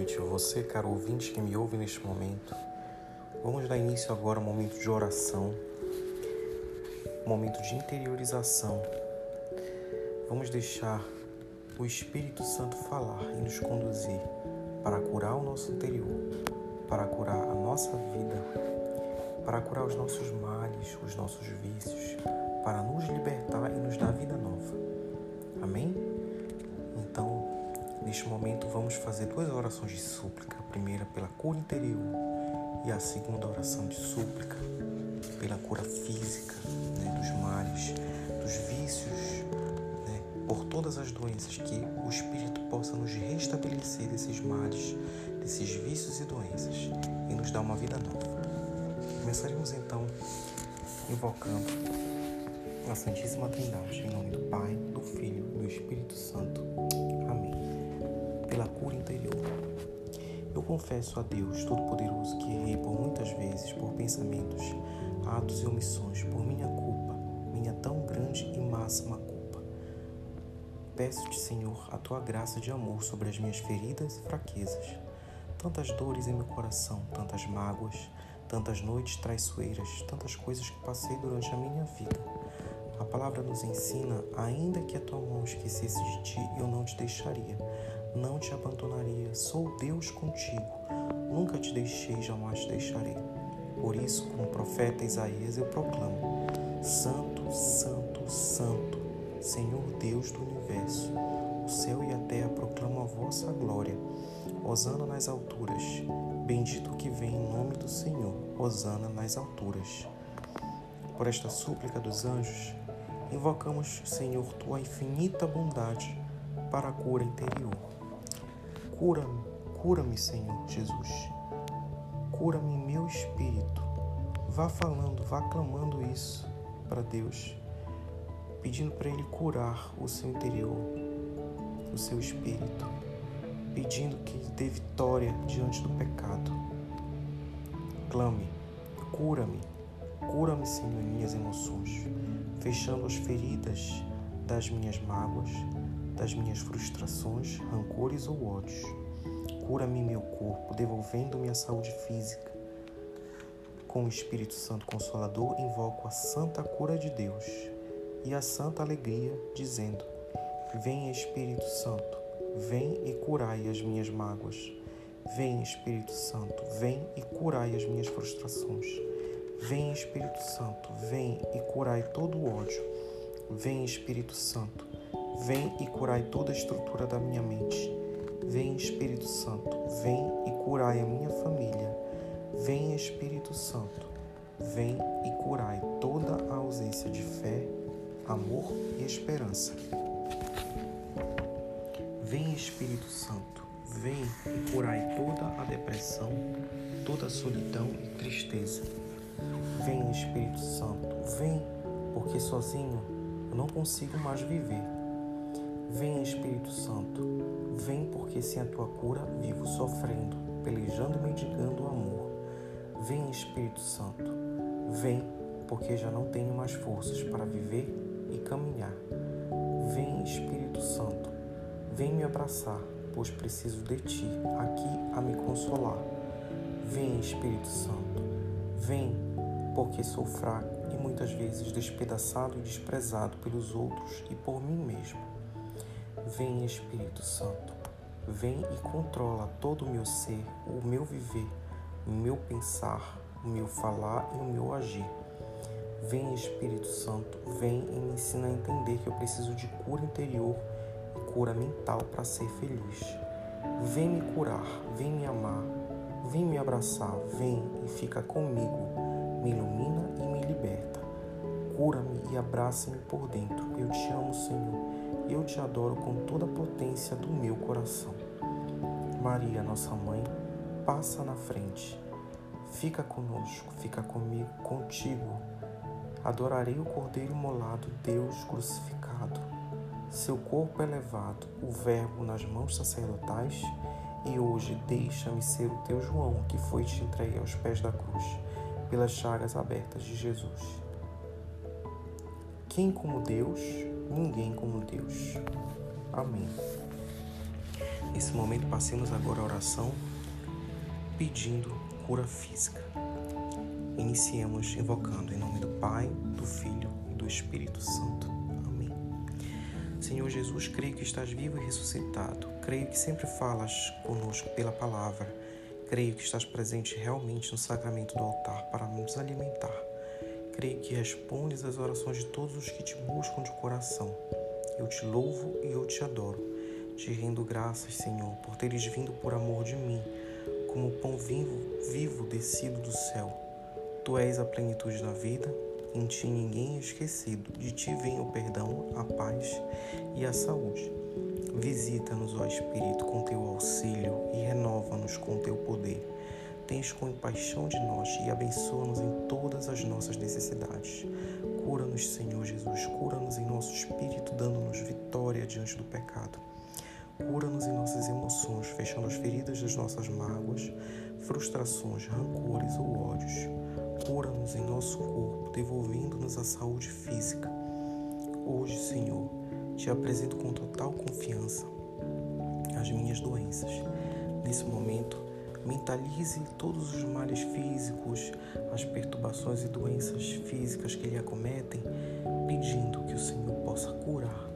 noite, você, caro ouvinte que me ouve neste momento. Vamos dar início agora a um momento de oração, momento de interiorização. Vamos deixar o Espírito Santo falar e nos conduzir para curar o nosso interior, para curar a nossa vida, para curar os nossos males, os nossos vícios, para nos libertar e nos dar vida nova. Amém? Neste momento, vamos fazer duas orações de súplica. A primeira pela cura interior e a segunda oração de súplica pela cura física, né, dos males, dos vícios, né, por todas as doenças, que o Espírito possa nos restabelecer desses males, desses vícios e doenças e nos dar uma vida nova. Começaremos então invocando a Santíssima Trindade, em nome do Pai, do Filho e do Espírito Santo cura interior. Eu confesso a Deus Todo-Poderoso que errei por muitas vezes por pensamentos, atos e omissões, por minha culpa, minha tão grande e máxima culpa. Peço-te, Senhor, a tua graça de amor sobre as minhas feridas e fraquezas. Tantas dores em meu coração, tantas mágoas, tantas noites traiçoeiras, tantas coisas que passei durante a minha vida. A palavra nos ensina, ainda que a tua mão esquecesse de ti, eu não te deixaria não te abandonaria. Sou Deus contigo. Nunca te deixei, jamais te deixarei. Por isso, como profeta Isaías, eu proclamo: Santo, Santo, Santo, Senhor Deus do universo. O céu e a terra proclamam a vossa glória. Hosana nas alturas. Bendito que vem em nome do Senhor. Hosana nas alturas. Por esta súplica dos anjos, invocamos, Senhor, tua infinita bondade para a cura interior. Cura-me, cura-me, Senhor Jesus. Cura-me meu espírito. Vá falando, vá clamando isso para Deus, pedindo para Ele curar o seu interior, o seu espírito, pedindo que Ele dê vitória diante do pecado. Clame, cura-me, cura-me, Senhor, minhas emoções, fechando as feridas das minhas mágoas das minhas frustrações, rancores ou ódios. Cura-me meu corpo, devolvendo-me a saúde física. Com o Espírito Santo Consolador, invoco a santa cura de Deus e a santa alegria, dizendo: Vem Espírito Santo, vem e curai as minhas mágoas. Vem Espírito Santo, vem e curai as minhas frustrações. Vem Espírito Santo, vem e curai todo o ódio. Vem Espírito Santo, Vem e curai toda a estrutura da minha mente. Vem, Espírito Santo, vem e curai a minha família. Vem, Espírito Santo, vem e curai toda a ausência de fé, amor e esperança. Vem, Espírito Santo, vem e curai toda a depressão, toda a solidão e tristeza. Vem, Espírito Santo, vem, porque sozinho eu não consigo mais viver. Vem, Espírito Santo, vem porque sem a tua cura vivo sofrendo, pelejando e mendigando o amor. Vem, Espírito Santo, vem porque já não tenho mais forças para viver e caminhar. Vem, Espírito Santo, vem me abraçar, pois preciso de ti aqui a me consolar. Vem, Espírito Santo, vem porque sou fraco e muitas vezes despedaçado e desprezado pelos outros e por mim mesmo. Vem Espírito Santo, vem e controla todo o meu ser, o meu viver, o meu pensar, o meu falar e o meu agir. Vem Espírito Santo, vem e me ensina a entender que eu preciso de cura interior e cura mental para ser feliz. Vem me curar, vem me amar, vem me abraçar, vem e fica comigo, me ilumina e me liberta. Cura-me e abraça-me por dentro. Eu te amo, Senhor eu te adoro com toda a potência do meu coração. Maria, nossa mãe, passa na frente. Fica conosco, fica comigo, contigo. Adorarei o Cordeiro molado, Deus crucificado. Seu corpo elevado, o Verbo nas mãos sacerdotais, e hoje deixa-me ser o teu João que foi te entregue aos pés da cruz, pelas chagas abertas de Jesus. Quem como Deus? Ninguém como Deus. Amém. Nesse momento, passemos agora a oração pedindo cura física. Iniciemos invocando em nome do Pai, do Filho e do Espírito Santo. Amém. Senhor Jesus, creio que estás vivo e ressuscitado. Creio que sempre falas conosco pela palavra. Creio que estás presente realmente no sacramento do altar para nos alimentar. Creio que respondes às orações de todos os que te buscam de coração. Eu te louvo e eu te adoro. Te rendo graças, Senhor, por teres vindo por amor de mim, como pão vivo, vivo descido do céu. Tu és a plenitude da vida, em ti ninguém é esquecido. De ti vem o perdão, a paz e a saúde. Visita-nos, ó Espírito, com teu auxílio e renova-nos com teu poder. Tens compaixão de nós e abençoa-nos em todas as nossas necessidades. Cura-nos, Senhor Jesus, cura-nos em nosso espírito, dando-nos vitória diante do pecado. Cura-nos em nossas emoções, fechando as feridas das nossas mágoas, frustrações, rancores ou ódios. Cura-nos em nosso corpo, devolvendo-nos a saúde física. Hoje, Senhor, te apresento com total confiança as minhas doenças. Nesse momento, mentalize todos os males físicos, as perturbações e doenças físicas que lhe acometem, pedindo que o Senhor possa curar,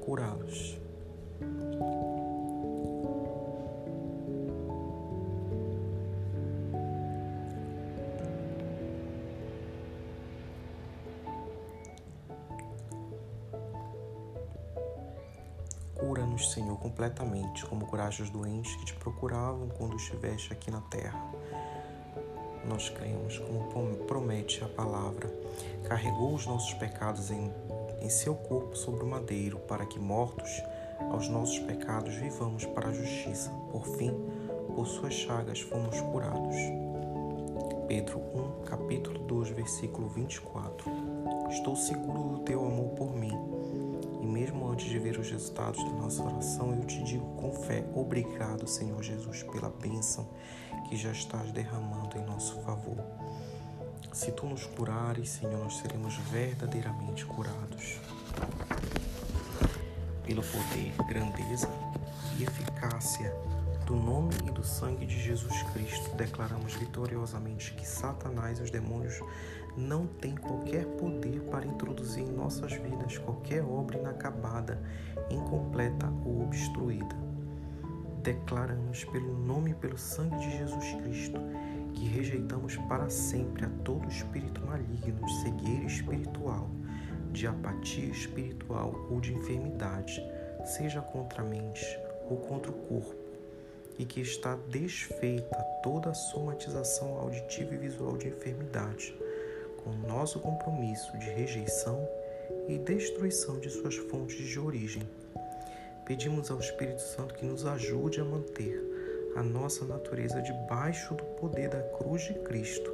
curá-los. Cura-nos, Senhor, completamente, como curaste os doentes que te procuravam quando estiveste aqui na terra. Nós cremos, como promete a palavra, carregou os nossos pecados em, em seu corpo sobre o madeiro, para que, mortos aos nossos pecados, vivamos para a justiça. Por fim, por suas chagas fomos curados. Pedro 1, capítulo 2, versículo 24. Estou seguro do teu amor por mim e mesmo antes de ver os resultados da nossa oração, eu te digo com fé: obrigado, Senhor Jesus, pela bênção que já estás derramando em nosso favor. Se tu nos curares, Senhor, nós seremos verdadeiramente curados. Pelo poder, grandeza e eficácia do nome e do sangue de Jesus Cristo, declaramos vitoriosamente que Satanás e os demônios não têm qualquer poder para introduzir em nossas vidas qualquer obra inacabada, incompleta ou obstruída. Declaramos pelo nome e pelo sangue de Jesus Cristo que rejeitamos para sempre a todo espírito maligno, cegueira espiritual, de apatia espiritual ou de enfermidade, seja contra a mente ou contra o corpo e que está desfeita toda a somatização auditiva e visual de enfermidade, com nosso compromisso de rejeição e destruição de suas fontes de origem. Pedimos ao Espírito Santo que nos ajude a manter a nossa natureza debaixo do poder da cruz de Cristo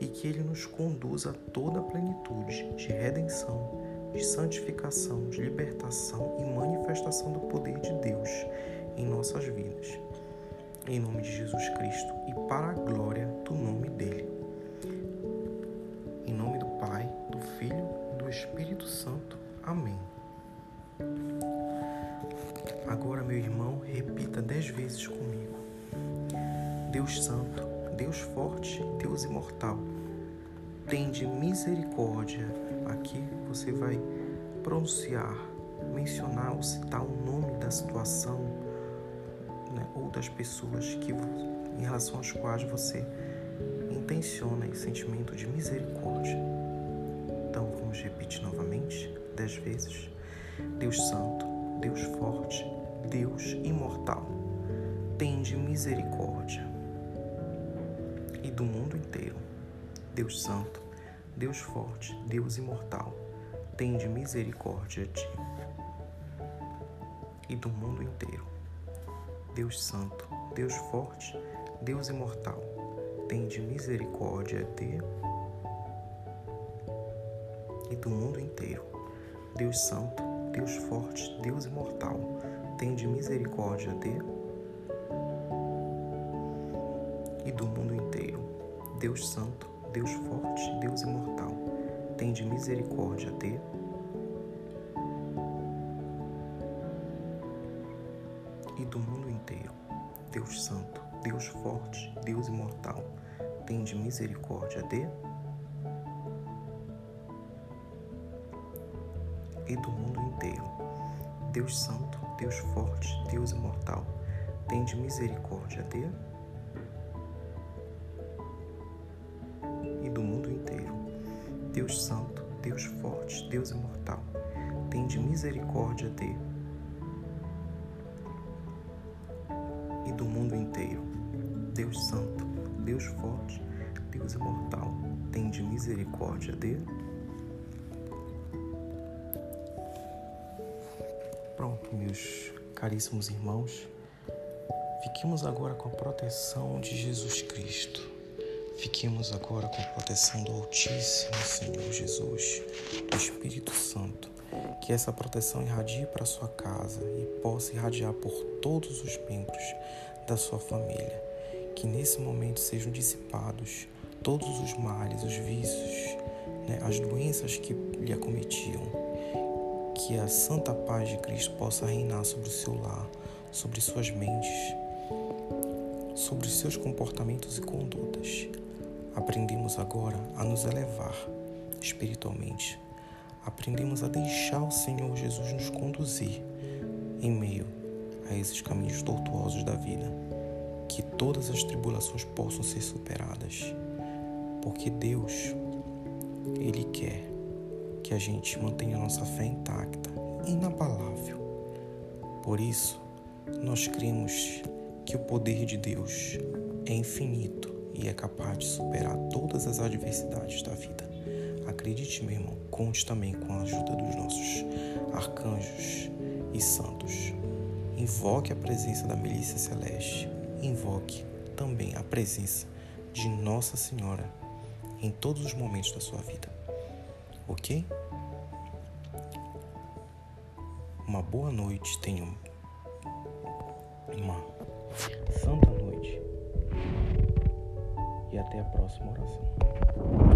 e que Ele nos conduza a toda a plenitude de redenção, de santificação, de libertação e manifestação do poder de Deus em nossas vidas em nome de Jesus Cristo e para a glória do nome dele. Em nome do Pai, do Filho e do Espírito Santo. Amém. Agora, meu irmão, repita dez vezes comigo. Deus Santo, Deus Forte, Deus Imortal, tende misericórdia. Aqui você vai pronunciar, mencionar ou citar o nome da situação né, ou das pessoas que, em relação às quais você intenciona esse sentimento de misericórdia. Então vamos repetir novamente, dez vezes. Deus Santo, Deus Forte, Deus Imortal, tende misericórdia. E do mundo inteiro, Deus Santo, Deus Forte, Deus Imortal, tende misericórdia de. E do mundo inteiro Deus Santo, Deus Forte, Deus Imortal, tende misericórdia de e do mundo inteiro. Deus Santo, Deus Forte, Deus Imortal, tende misericórdia de e do mundo inteiro. Deus Santo, Deus Forte, Deus Imortal, tende misericórdia de e do mundo. Deus Santo, Deus Forte, Deus Imortal, tende misericórdia de e do mundo inteiro. Deus Santo, Deus Forte, Deus Imortal, tende misericórdia de e do mundo inteiro. Deus Santo, Deus Forte, Deus Imortal, tende misericórdia de mundo inteiro. Deus Santo, Deus Forte, Deus Imortal, tende misericórdia de Pronto, meus caríssimos irmãos, fiquemos agora com a proteção de Jesus Cristo. Fiquemos agora com a proteção do Altíssimo Senhor Jesus, do Espírito Santo. Que essa proteção irradie para sua casa e possa irradiar por todos os membros da sua família. Que nesse momento sejam dissipados todos os males, os vícios, né, as doenças que lhe acometiam que a santa paz de Cristo possa reinar sobre o seu lar, sobre suas mentes, sobre seus comportamentos e condutas. Aprendemos agora a nos elevar espiritualmente. Aprendemos a deixar o Senhor Jesus nos conduzir em meio a esses caminhos tortuosos da vida. Que todas as tribulações possam ser superadas. Porque Deus, Ele quer que a gente mantenha a nossa fé intacta, inabalável. Por isso, nós cremos que o poder de Deus é infinito e é capaz de superar todas as adversidades da vida. Acredite, meu irmão, conte também com a ajuda dos nossos arcanjos e santos. Invoque a presença da milícia celeste. Invoque também a presença de Nossa Senhora em todos os momentos da sua vida ok? Uma boa noite, tenham uma santa noite e até a próxima oração.